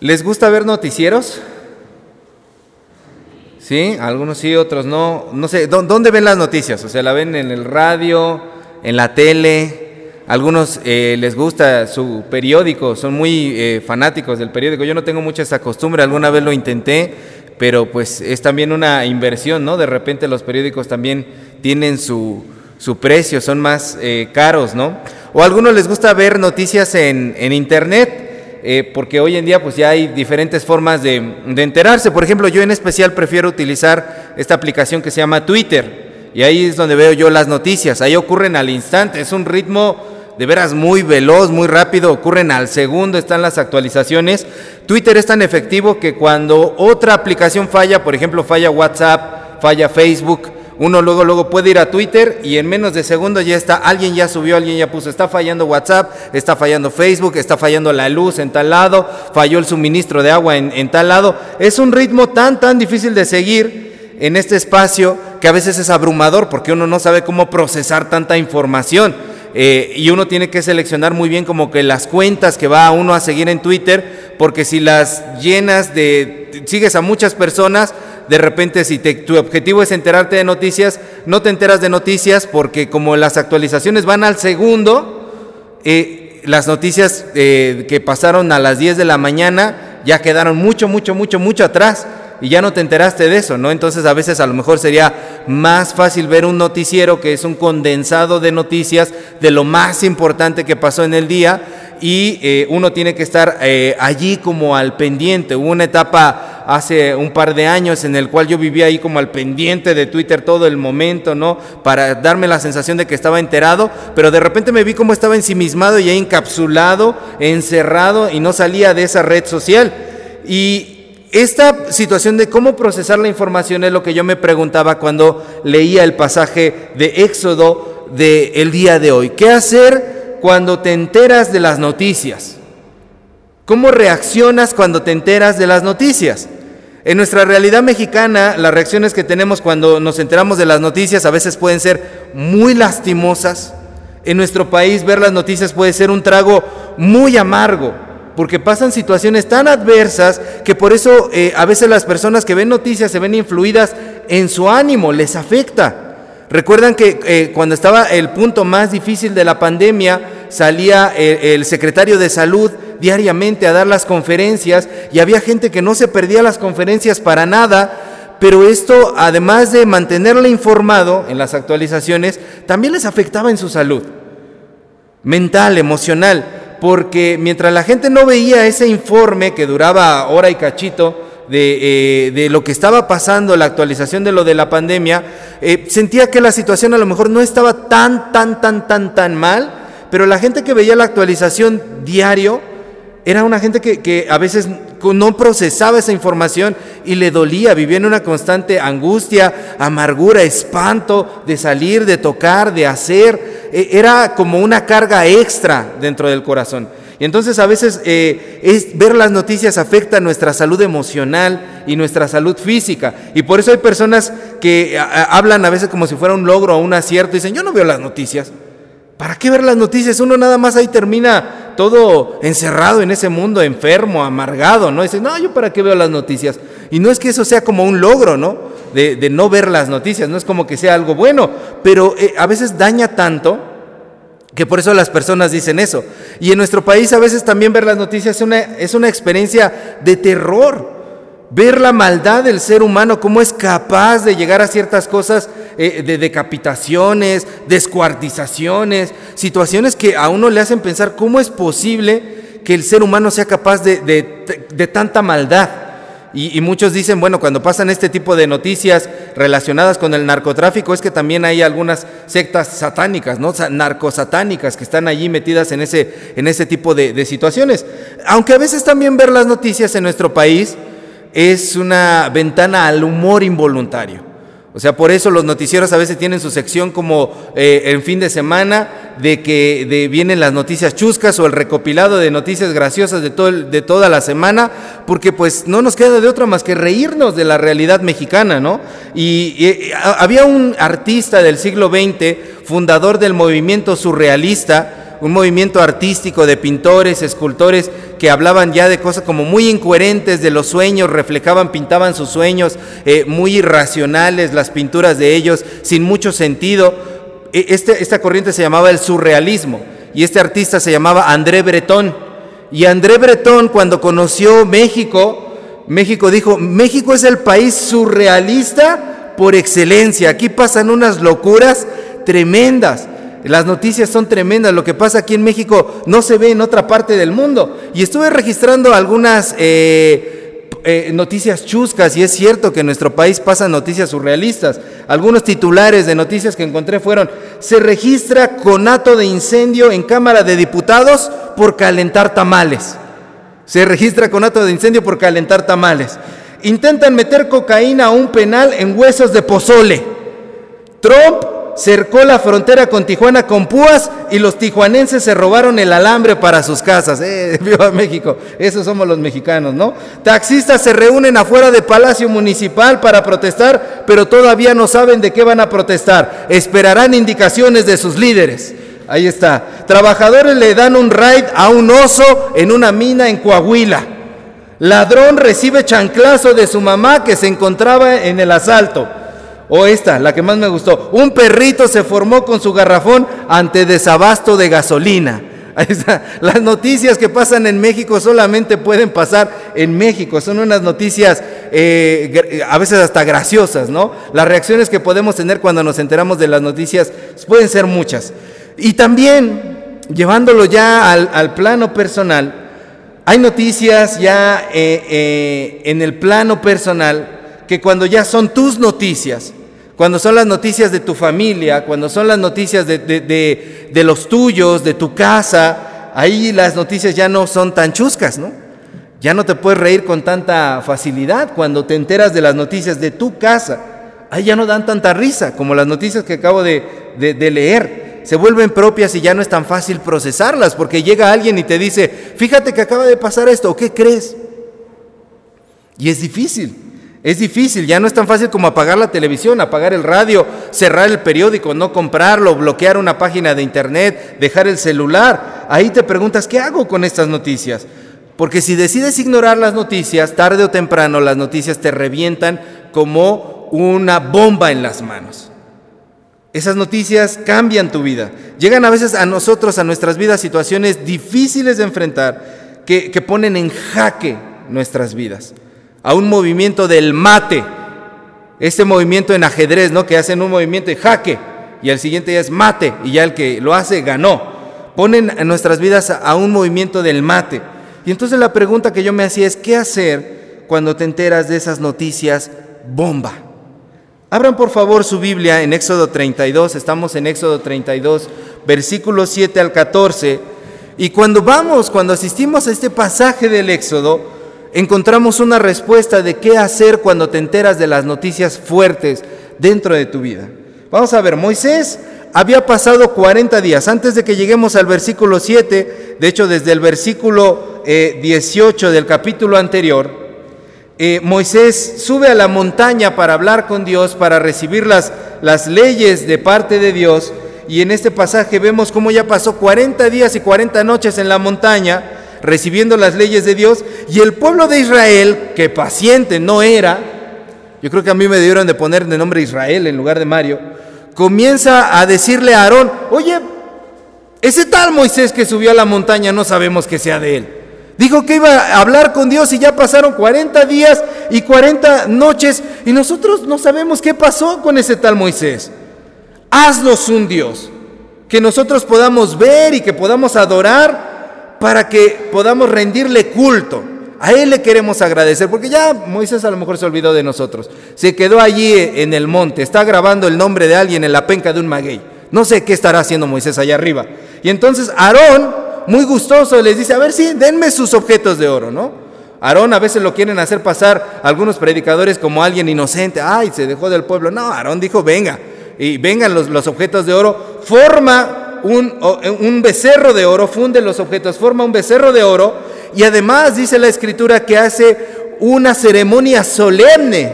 ¿Les gusta ver noticieros? Sí, algunos sí, otros no. No sé, ¿dónde ven las noticias? O sea, ¿la ven en el radio, en la tele? Algunos eh, les gusta su periódico, son muy eh, fanáticos del periódico. Yo no tengo mucha esa costumbre, alguna vez lo intenté, pero pues es también una inversión, ¿no? De repente los periódicos también tienen su, su precio, son más eh, caros, ¿no? O algunos les gusta ver noticias en, en internet. Eh, porque hoy en día pues ya hay diferentes formas de, enterarse. Por ejemplo, yo en especial prefiero utilizar esta aplicación que se llama Twitter y ahí es donde veo yo las noticias. Ahí ocurren al instante, es un ritmo de veras muy veloz, muy rápido, ocurren al segundo, están las actualizaciones. Twitter es tan efectivo que cuando otra aplicación falla, por ejemplo falla WhatsApp, falla Facebook, uno luego, luego puede ir a Twitter y en menos de segundos ya está, alguien ya subió, alguien ya puso, está fallando WhatsApp, está fallando Facebook, está fallando la luz en tal lado, falló el suministro de agua en, tal lado. Es un ritmo tan, tan difícil de seguir en este espacio que a veces es abrumador porque uno no sabe cómo procesar tanta información. Eh, y uno tiene que seleccionar muy bien como que las cuentas que va uno a seguir en Twitter, porque si las llenas de, sigues a muchas personas, de repente si tu objetivo es enterarte de noticias, no te enteras de noticias porque como las actualizaciones van al segundo, eh, las noticias eh, que pasaron a las 10 de la mañana ya quedaron mucho, mucho, mucho, mucho atrás y ya no te enteraste de eso, ¿no? Entonces a veces a lo mejor sería más fácil ver un noticiero que es un condensado de noticias de lo más importante que pasó en el día y eh, uno tiene que estar allí como al pendiente. Hubo una etapa hace un par de años en el cual yo vivía ahí como al pendiente de Twitter todo el momento, ¿no? Para darme la sensación de que estaba enterado, pero de repente me vi como estaba ensimismado y encapsulado, encerrado y no salía de esa red social. Y esta situación de cómo procesar la información es lo que yo me preguntaba cuando leía el pasaje de Éxodo del el día de hoy. ¿Qué hacer cuando te enteras de las noticias? ¿Cómo reaccionas cuando te enteras de las noticias? En nuestra realidad mexicana, las reacciones que tenemos cuando nos enteramos de las noticias a veces pueden ser muy lastimosas. En nuestro país ver las noticias puede ser un trago muy amargo, porque pasan situaciones tan adversas que por eso eh, a veces las personas que ven noticias se ven influidas en su ánimo, les afecta. Recuerdan que eh, cuando estaba el punto más difícil de la pandemia, salía eh, el secretario de salud diariamente a dar las conferencias y había gente que no se perdía las conferencias para nada, pero esto, además de mantenerle informado en las actualizaciones, también les afectaba en su salud mental, emocional, porque mientras la gente no veía ese informe que duraba hora y cachito, de, eh, lo que estaba pasando, la actualización de lo de la pandemia, eh, sentía que la situación a lo mejor no estaba tan, tan, tan, tan, tan mal, pero la gente que veía la actualización diario, era una gente que, a veces no procesaba esa información y le dolía, vivía en una constante angustia, amargura, espanto de salir, de tocar, de hacer. E, era como una carga extra dentro del corazón. Y entonces a veces eh, es, ver las noticias afecta nuestra salud emocional y nuestra salud física. Y por eso hay personas que hablan a veces como si fuera un logro o un acierto y dicen, yo no veo las noticias. ¿Para qué ver las noticias? Uno nada más ahí termina todo encerrado en ese mundo, enfermo, amargado, ¿no? Dice, no, yo para qué veo las noticias. Y no es que eso sea como un logro, ¿no? De, no ver las noticias, no es como que sea algo bueno, pero eh, a veces daña tanto que por eso las personas dicen eso. Y en nuestro país a veces también ver las noticias es una, experiencia de terror ver la maldad del ser humano, cómo es capaz de llegar a ciertas cosas eh, de decapitaciones, descuartizaciones, situaciones que a uno le hacen pensar cómo es posible que el ser humano sea capaz de, tanta maldad. Y, muchos dicen, bueno, cuando pasan este tipo de noticias relacionadas con el narcotráfico, es que también hay algunas sectas satánicas, ¿no? narcosatánicas que están allí metidas en ese, en ese tipo de situaciones. Aunque a veces también ver las noticias en nuestro país es una ventana al humor involuntario. O sea, por eso los noticieros a veces tienen su sección como eh, en fin de semana, de que vienen las noticias chuscas o el recopilado de noticias graciosas de, todo de toda la semana, porque pues no nos queda de otra más que reírnos de la realidad mexicana, ¿no? Y, había un artista del siglo XX, fundador del movimiento surrealista, un movimiento artístico de pintores, escultores que hablaban ya de cosas como muy incoherentes de los sueños, reflejaban, pintaban sus sueños, eh, muy irracionales las pinturas de ellos, sin mucho sentido. E, este, esta corriente se llamaba el surrealismo y este artista se llamaba André Breton. Y André Breton cuando conoció México, México dijo, México es el país surrealista por excelencia, aquí pasan unas locuras tremendas. Las noticias son tremendas. Lo que pasa aquí en México no se ve en otra parte del mundo. Y estuve registrando algunas eh, eh, noticias chuscas y es cierto que en nuestro país pasan noticias surrealistas. Algunos titulares de noticias que encontré fueron, se registra conato de incendio en Cámara de Diputados por calentar tamales. Se registra conato de incendio por calentar tamales. Intentan meter cocaína a un penal en huesos de pozole. Trump cercó la frontera con Tijuana con púas y los tijuanenses se robaron el alambre para sus casas. ¡Eh, viva México! Esos somos los mexicanos, ¿no? Taxistas se reúnen afuera de Palacio Municipal para protestar, pero todavía no saben de qué van a protestar. Esperarán indicaciones de sus líderes. Ahí está. Trabajadores le dan un raid a un oso en una mina en Coahuila. Ladrón recibe chanclazo de su mamá que se encontraba en el asalto. O esta, la que más me gustó. Un perrito se formó con su garrafón ante desabasto de gasolina. Ahí está. Las noticias que pasan en México solamente pueden pasar en México. Son unas noticias eh, a veces hasta graciosas, ¿no? Las reacciones que podemos tener cuando nos enteramos de las noticias pueden ser muchas. Y también, llevándolo ya al, plano personal, hay noticias ya eh, eh, en el plano personal que cuando ya son tus noticias, cuando son las noticias de tu familia, cuando son las noticias de, los tuyos, de tu casa, ahí las noticias ya no son tan chuscas, ¿no? Ya no te puedes reír con tanta facilidad cuando te enteras de las noticias de tu casa. Ahí ya no dan tanta risa como las noticias que acabo de, de leer. Se vuelven propias y ya no es tan fácil procesarlas porque llega alguien y te dice, fíjate que acaba de pasar esto, ¿qué crees? Y es difícil. Es difícil, ya no es tan fácil como apagar la televisión, apagar el radio, cerrar el periódico, no comprarlo, bloquear una página de internet, dejar el celular. Ahí te preguntas, ¿qué hago con estas noticias? Porque si decides ignorar las noticias, tarde o temprano las noticias te revientan como una bomba en las manos. Esas noticias cambian tu vida. Llegan a veces a nosotros, a nuestras vidas, situaciones difíciles de enfrentar que, que ponen en jaque nuestras vidas a un movimiento del mate, este movimiento en ajedrez, ¿no? Que hacen un movimiento de jaque y al siguiente ya es mate y ya el que lo hace ganó. Ponen en nuestras vidas a un movimiento del mate. Y entonces la pregunta que yo me hacía es, ¿qué hacer cuando te enteras de esas noticias bomba? Abran por favor su Biblia en Éxodo 32, estamos en Éxodo 32, versículos 7 al 14. Y cuando vamos, cuando asistimos a este pasaje del Éxodo, encontramos una respuesta de qué hacer cuando te enteras de las noticias fuertes dentro de tu vida. Vamos a ver, Moisés había pasado 40 días, antes de que lleguemos al versículo 7, de hecho desde el versículo 18 eh, del capítulo anterior, eh, Moisés sube a la montaña para hablar con Dios, para recibir las, las leyes de parte de Dios, y en este pasaje vemos cómo ya pasó 40 días y 40 noches en la montaña, recibiendo las leyes de Dios, y el pueblo de Israel, que paciente no era, yo creo que a mí me dieron de poner de nombre Israel en lugar de Mario, comienza a decirle a Aarón, oye, ese tal Moisés que subió a la montaña no sabemos que sea de él. Dijo que iba a hablar con Dios y ya pasaron 40 días y 40 noches y nosotros no sabemos qué pasó con ese tal Moisés. Haznos un Dios que nosotros podamos ver y que podamos adorar para que podamos rendirle culto. A Él le queremos agradecer, porque ya Moisés a lo mejor se olvidó de nosotros. Se quedó allí en el monte, está grabando el nombre de alguien en la penca de un maguey. No sé qué estará haciendo Moisés allá arriba. Y entonces Aarón, muy gustoso, les dice, a ver si, denme sus objetos de oro, ¿no? Aarón a veces lo quieren hacer pasar algunos predicadores como alguien inocente. Ay, se dejó del pueblo. No, Aarón dijo, venga. Y vengan los, los objetos de oro. Forma eh, un, becerro de oro, funde los objetos, forma un becerro de oro y además dice la escritura que hace una ceremonia solemne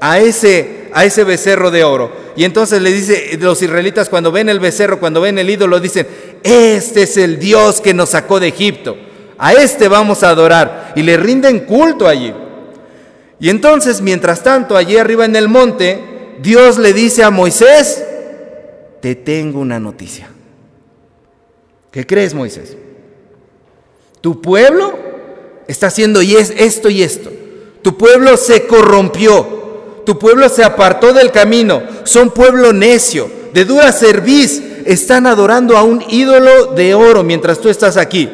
a ese, a ese becerro de oro. Y entonces le dice, los israelitas cuando ven el becerro, cuando ven el ídolo, dicen, este es el Dios que nos sacó de Egipto. A este vamos a adorar. Y le rinden culto allí. Y entonces, mientras tanto, allí arriba en el monte, Dios le dice a Moisés, te tengo una noticia. ¿Qué crees, Moisés? Tu pueblo está haciendo esto y esto. Tu pueblo se corrompió. Tu pueblo se apartó del camino. Son pueblo necio, de dura cerviz. Están adorando a un ídolo de oro mientras tú estás aquí.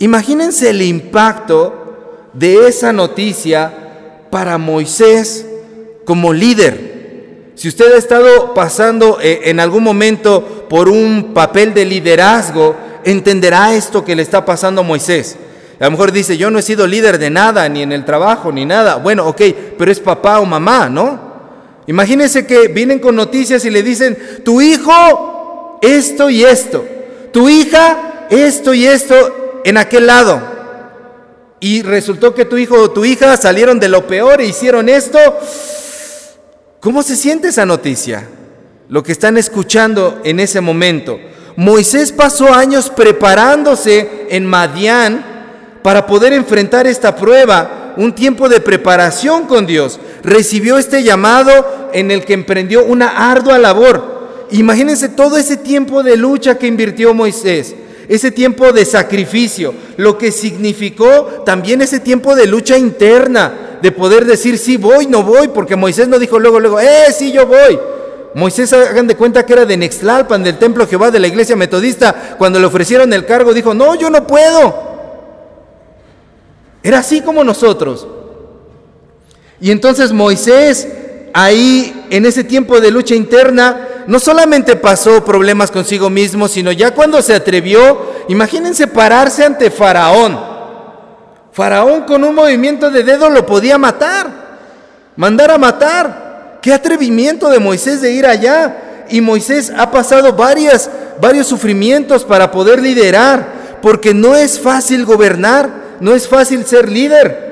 Imagínense el impacto de esa noticia para Moisés como líder. Si usted ha estado pasando eh, en algún momento por un papel de liderazgo, entenderá esto que le está pasando a Moisés. A lo mejor dice, yo no he sido líder de nada, ni en el trabajo, ni nada. Bueno, ok, pero es papá o mamá, ¿no? Imagínense que vienen con noticias y le dicen, tu hijo, esto y esto. Tu hija, esto y esto en aquel lado. Y resultó que tu hijo o tu hija salieron de lo peor e hicieron esto. ¿Cómo se siente esa noticia? Lo que están escuchando en ese momento. Moisés pasó años preparándose en Madián para poder enfrentar esta prueba, un tiempo de preparación con Dios. Recibió este llamado en el que emprendió una ardua labor. Imagínense todo ese tiempo de lucha que invirtió Moisés, ese tiempo de sacrificio, lo que significó también ese tiempo de lucha interna, de poder decir sí voy, no voy, porque Moisés no dijo luego, luego, eh, sí yo voy. Moisés, hagan de cuenta que era de Nextlalpan, del templo Jehová de la iglesia metodista. Cuando le ofrecieron el cargo, dijo: No, yo no puedo. Era así como nosotros. Y entonces Moisés, ahí en ese tiempo de lucha interna, no solamente pasó problemas consigo mismo, sino ya cuando se atrevió, imagínense pararse ante Faraón. Faraón con un movimiento de dedo lo podía matar, mandar a matar. Qué atrevimiento de Moisés de ir allá. Y Moisés ha pasado varias, varios sufrimientos para poder liderar, porque no es fácil gobernar, no es fácil ser líder.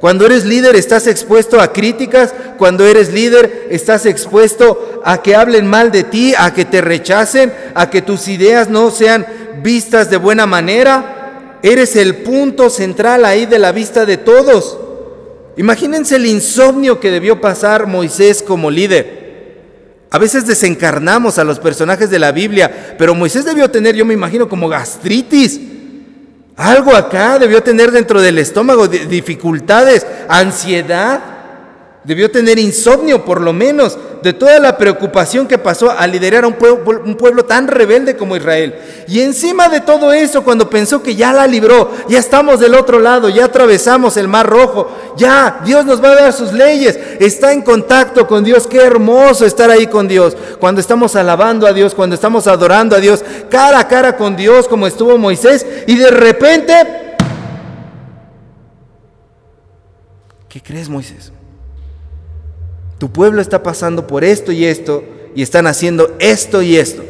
Cuando eres líder estás expuesto a críticas, cuando eres líder estás expuesto a que hablen mal de ti, a que te rechacen, a que tus ideas no sean vistas de buena manera. Eres el punto central ahí de la vista de todos. Imagínense el insomnio que debió pasar Moisés como líder. A veces desencarnamos a los personajes de la Biblia, pero Moisés debió tener, yo me imagino, como gastritis. Algo acá debió tener dentro del estómago, dificultades, ansiedad. Debió tener insomnio por lo menos de toda la preocupación que pasó al liderar a un pueblo, un pueblo, tan rebelde como Israel. Y encima de todo eso, cuando pensó que ya la libró, ya estamos del otro lado, ya atravesamos el mar rojo, ya Dios nos va a dar sus leyes, está en contacto con Dios, qué hermoso estar ahí con Dios. Cuando estamos alabando a Dios, cuando estamos adorando a Dios, cara a cara con Dios como estuvo Moisés, y de repente, ¿qué crees Moisés? Tu pueblo está pasando por esto y esto y están haciendo esto y esto.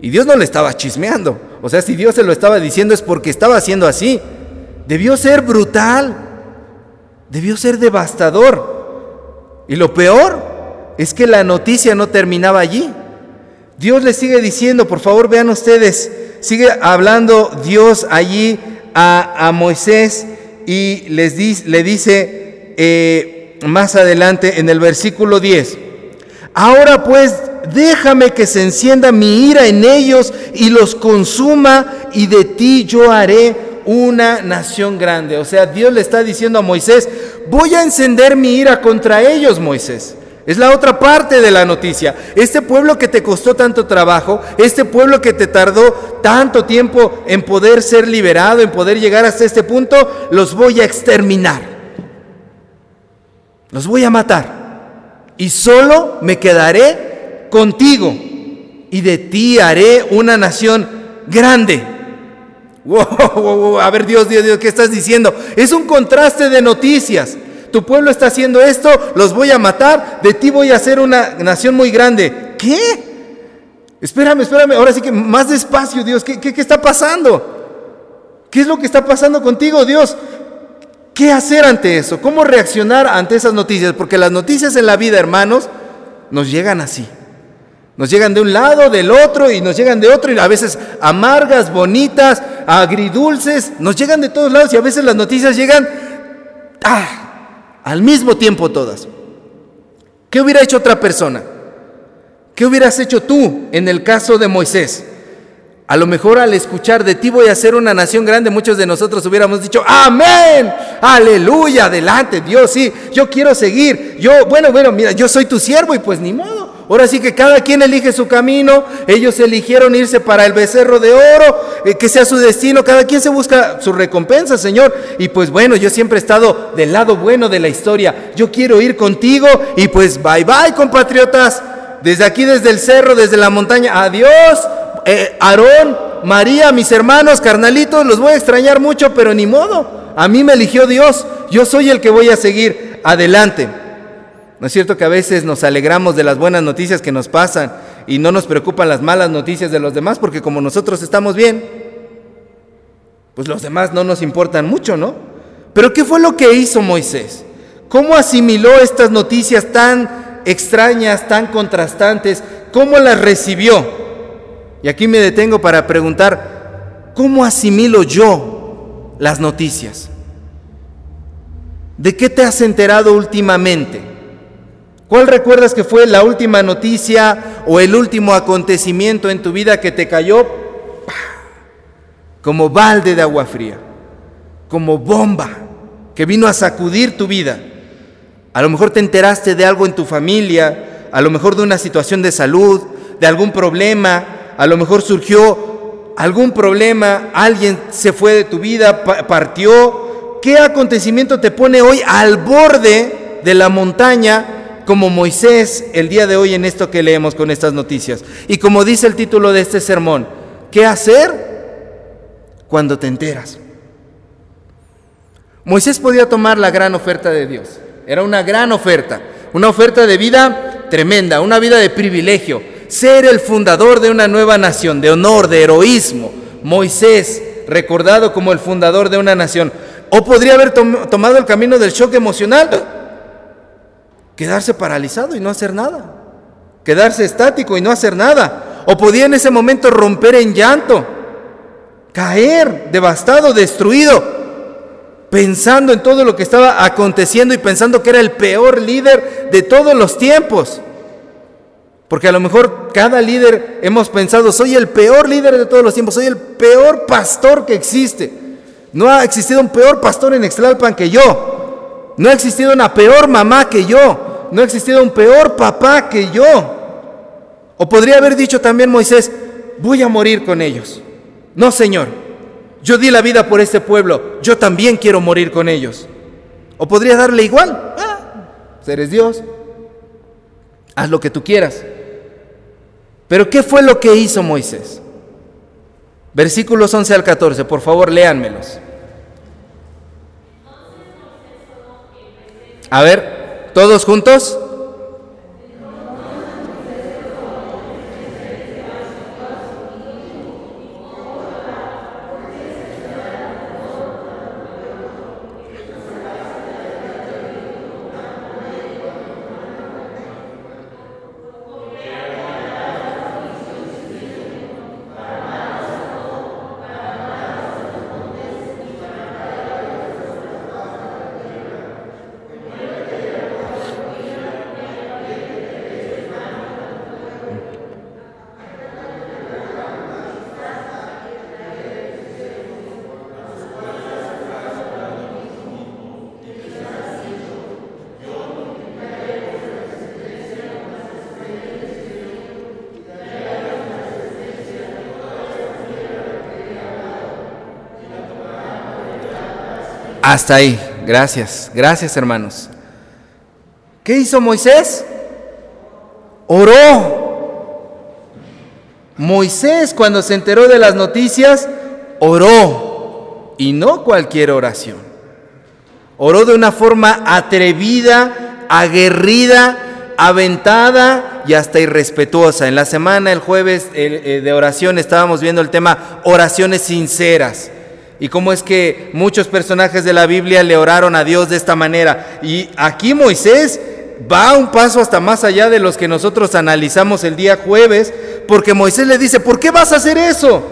Y Dios no le estaba chismeando. O sea, si Dios se lo estaba diciendo es porque estaba haciendo así. Debió ser brutal. Debió ser devastador. Y lo peor es que la noticia no terminaba allí. Dios le sigue diciendo, por favor vean ustedes, sigue hablando Dios allí a, Moisés y les le dice, eh, más adelante en el versículo 10. Ahora pues déjame que se encienda mi ira en ellos y los consuma y de ti yo haré una nación grande. O sea, Dios le está diciendo a Moisés, voy a encender mi ira contra ellos, Moisés. Es la otra parte de la noticia. Este pueblo que te costó tanto trabajo, este pueblo que te tardó tanto tiempo en poder ser liberado, en poder llegar hasta este punto, los voy a exterminar. Los voy a matar. Y solo me quedaré contigo. Y de ti haré una nación grande. Wow, a ver, Dios, Dios, Dios, ¿qué estás diciendo? Es un contraste de noticias. Tu pueblo está haciendo esto, los voy a matar, de ti voy a hacer una nación muy grande. ¿Qué? Espérame, espérame, ahora sí que más despacio, Dios, ¿qué, qué, qué está pasando? ¿Qué es lo que está pasando contigo, Dios? ¿Qué hacer ante eso? ¿Cómo reaccionar ante esas noticias? Porque las noticias en la vida, hermanos, nos llegan así. Nos llegan de un lado, del otro, y nos llegan de otro, y a veces amargas, bonitas, agridulces, nos llegan de todos lados y a veces las noticias llegan ah, al mismo tiempo todas. ¿Qué hubiera hecho otra persona? ¿Qué hubieras hecho tú en el caso de Moisés? A lo mejor al escuchar de ti voy a ser una nación grande, muchos de nosotros hubiéramos dicho, amén, aleluya, adelante, Dios, sí, yo quiero seguir. Yo, bueno, bueno, mira, yo soy tu siervo y pues ni modo. Ahora sí que cada quien elige su camino, ellos eligieron irse para el becerro de oro, eh, que sea su destino, cada quien se busca su recompensa, Señor. Y pues bueno, yo siempre he estado del lado bueno de la historia, yo quiero ir contigo y pues bye bye compatriotas, desde aquí, desde el cerro, desde la montaña, adiós eh, Aarón, María, mis hermanos, carnalitos, los voy a extrañar mucho, pero ni modo. A mí me eligió Dios. Yo soy el que voy a seguir adelante. ¿No es cierto que a veces nos alegramos de las buenas noticias que nos pasan y no nos preocupan las malas noticias de los demás porque como nosotros estamos bien, pues los demás no nos importan mucho, ¿no? Pero ¿qué fue lo que hizo Moisés? ¿Cómo asimiló estas noticias tan extrañas, tan contrastantes? ¿Cómo las recibió? Y aquí me detengo para preguntar, ¿cómo asimilo yo las noticias? ¿De qué te has enterado últimamente? ¿Cuál recuerdas que fue la última noticia o el último acontecimiento en tu vida que te cayó como balde de agua fría, como bomba que vino a sacudir tu vida? A lo mejor te enteraste de algo en tu familia, a lo mejor de una situación de salud, de algún problema, a lo mejor surgió algún problema, alguien se fue de tu vida, partió. ¿Qué acontecimiento te pone hoy al borde de la montaña como Moisés el día de hoy en esto que leemos con estas noticias? Y como dice el título de este sermón, ¿qué hacer cuando te enteras? Moisés podía tomar la gran oferta de Dios. Era una gran oferta, una oferta de vida tremenda, una vida de privilegio ser el fundador de una nueva nación, de honor, de heroísmo. Moisés, recordado como el fundador de una nación. O podría haber tomado el camino del shock emocional, quedarse paralizado y no hacer nada. Quedarse estático y no hacer nada. O podía en ese momento romper en llanto, caer devastado, destruido, pensando en todo lo que estaba aconteciendo y pensando que era el peor líder de todos los tiempos. Porque a lo mejor cada líder hemos pensado, soy el peor líder de todos los tiempos, soy el peor pastor que existe. No ha existido un peor pastor en Extlalpan que yo. No ha existido una peor mamá que yo. No ha existido un peor papá que yo. O podría haber dicho también Moisés, voy a morir con ellos. No, Señor, yo di la vida por este pueblo, yo también quiero morir con ellos. O podría darle igual, ah, eres Dios, haz lo que tú quieras. Pero ¿qué fue lo que hizo Moisés? Versículos 11 al 14, por favor, léanmelos. A ver, todos juntos. Hasta ahí, gracias, gracias hermanos. ¿Qué hizo Moisés? Oró. Moisés cuando se enteró de las noticias, oró. Y no cualquier oración. Oró de una forma atrevida, aguerrida, aventada y hasta irrespetuosa. En la semana, el jueves eh, de oración, estábamos viendo el tema oraciones sinceras y cómo es que muchos personajes de la Biblia le oraron a Dios de esta manera. Y aquí Moisés va un paso hasta más allá de los que nosotros analizamos el día jueves, porque Moisés le dice, ¿por qué vas a hacer eso?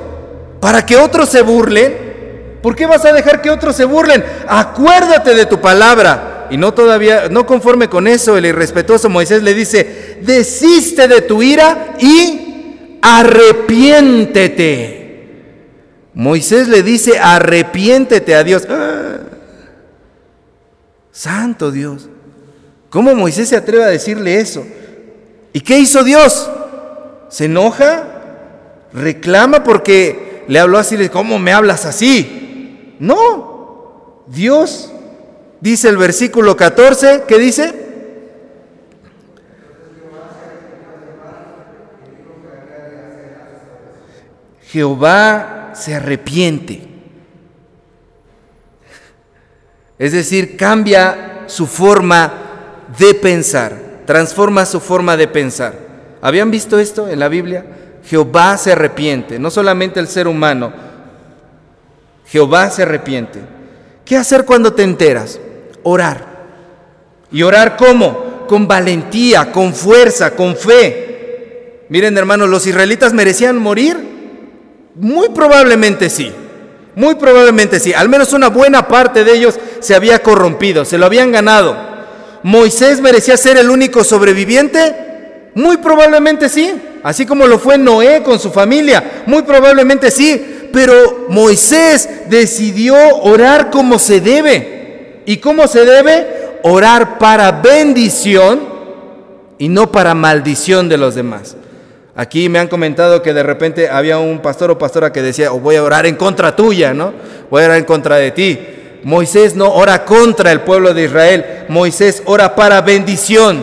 ¿Para que otros se burlen? ¿Por qué vas a dejar que otros se burlen? Acuérdate de tu palabra. Y no todavía, no conforme con eso, el irrespetuoso Moisés le dice, desiste de tu ira y arrepiéntete. Moisés le dice, arrepiéntete a Dios. Santo Dios. ¿Cómo Moisés se atreve a decirle eso? ¿Y qué hizo Dios? ¿Se enoja? ¿Reclama porque le habló así? ¿Cómo me hablas así? No. Dios, dice el versículo 14, ¿qué dice? Jehová se arrepiente. Es decir, cambia su forma de pensar, transforma su forma de pensar. ¿Habían visto esto en la Biblia? Jehová se arrepiente, no solamente el ser humano, Jehová se arrepiente. ¿Qué hacer cuando te enteras? Orar. ¿Y orar cómo? Con valentía, con fuerza, con fe. Miren hermanos, ¿los israelitas merecían morir? Muy probablemente sí. Muy probablemente sí. Al menos una buena parte de ellos se había corrompido, se lo habían ganado. ¿Moisés merecía ser el único sobreviviente? Muy probablemente sí. Así como lo fue Noé con su familia. Muy probablemente sí. Pero Moisés decidió orar como se debe. ¿Y cómo se debe? Orar para bendición y no para maldición de los demás. Aquí me han comentado que de repente había un pastor o pastora que decía, oh, voy a orar en contra tuya, ¿no? Voy a orar en contra de ti. Moisés no ora contra el pueblo de Israel, Moisés ora para bendición.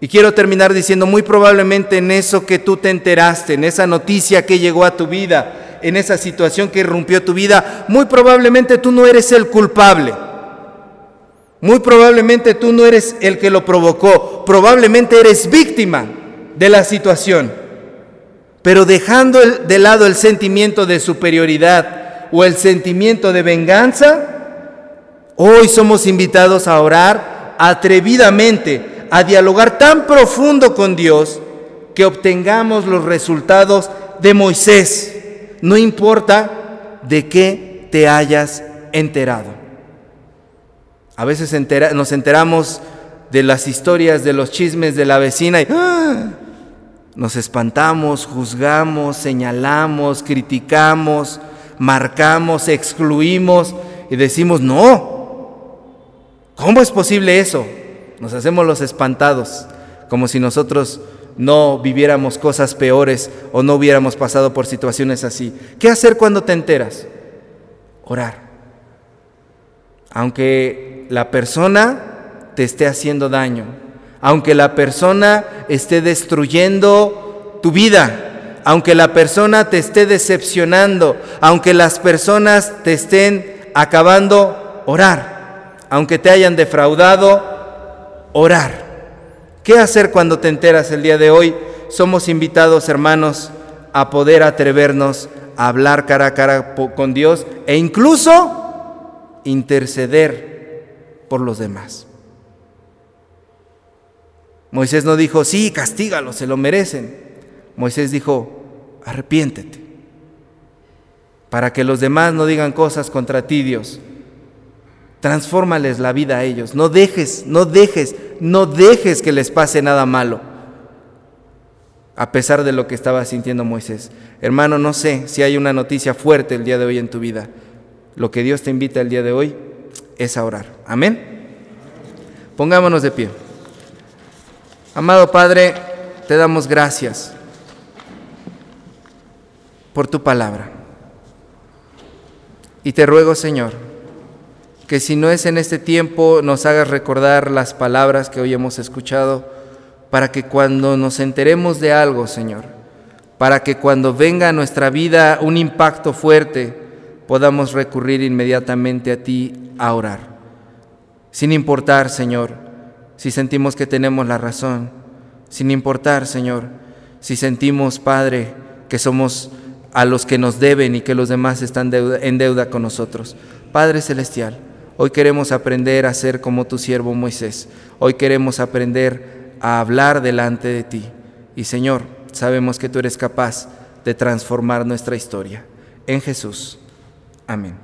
Y quiero terminar diciendo, muy probablemente en eso que tú te enteraste, en esa noticia que llegó a tu vida, en esa situación que irrumpió tu vida, muy probablemente tú no eres el culpable. Muy probablemente tú no eres el que lo provocó, probablemente eres víctima de la situación, pero dejando de lado el sentimiento de superioridad o el sentimiento de venganza, hoy somos invitados a orar atrevidamente, a dialogar tan profundo con Dios que obtengamos los resultados de Moisés, no importa de qué te hayas enterado. A veces nos enteramos de las historias, de los chismes de la vecina y ¡ah! Nos espantamos, juzgamos, señalamos, criticamos, marcamos, excluimos y decimos, no, ¿cómo es posible eso? Nos hacemos los espantados, como si nosotros no viviéramos cosas peores o no hubiéramos pasado por situaciones así. ¿Qué hacer cuando te enteras? Orar. Aunque la persona te esté haciendo daño, aunque la persona esté destruyendo tu vida, aunque la persona te esté decepcionando, aunque las personas te estén acabando, orar. Aunque te hayan defraudado, orar. ¿Qué hacer cuando te enteras el día de hoy? Somos invitados, hermanos, a poder atrevernos a hablar cara a cara con Dios e incluso interceder por los demás. Moisés no dijo, sí, castígalo, se lo merecen. Moisés dijo, arrepiéntete, para que los demás no digan cosas contra ti, Dios. Transfórmales la vida a ellos. No dejes, no dejes, no dejes que les pase nada malo. A pesar de lo que estaba sintiendo Moisés. Hermano, no sé si hay una noticia fuerte el día de hoy en tu vida. Lo que Dios te invita el día de hoy es a orar. Amén. Pongámonos de pie. Amado Padre, te damos gracias por tu palabra. Y te ruego, Señor, que si no es en este tiempo, nos hagas recordar las palabras que hoy hemos escuchado, para que cuando nos enteremos de algo, Señor, para que cuando venga a nuestra vida un impacto fuerte, podamos recurrir inmediatamente a ti a orar. Sin importar, Señor, si sentimos que tenemos la razón, sin importar, Señor, si sentimos, Padre, que somos a los que nos deben y que los demás están en deuda con nosotros. Padre Celestial, Hoy queremos aprender a ser como tu siervo Moisés. Hoy queremos aprender a hablar delante de ti. Y Señor, sabemos que tú eres capaz de transformar nuestra historia. En Jesús. Amén.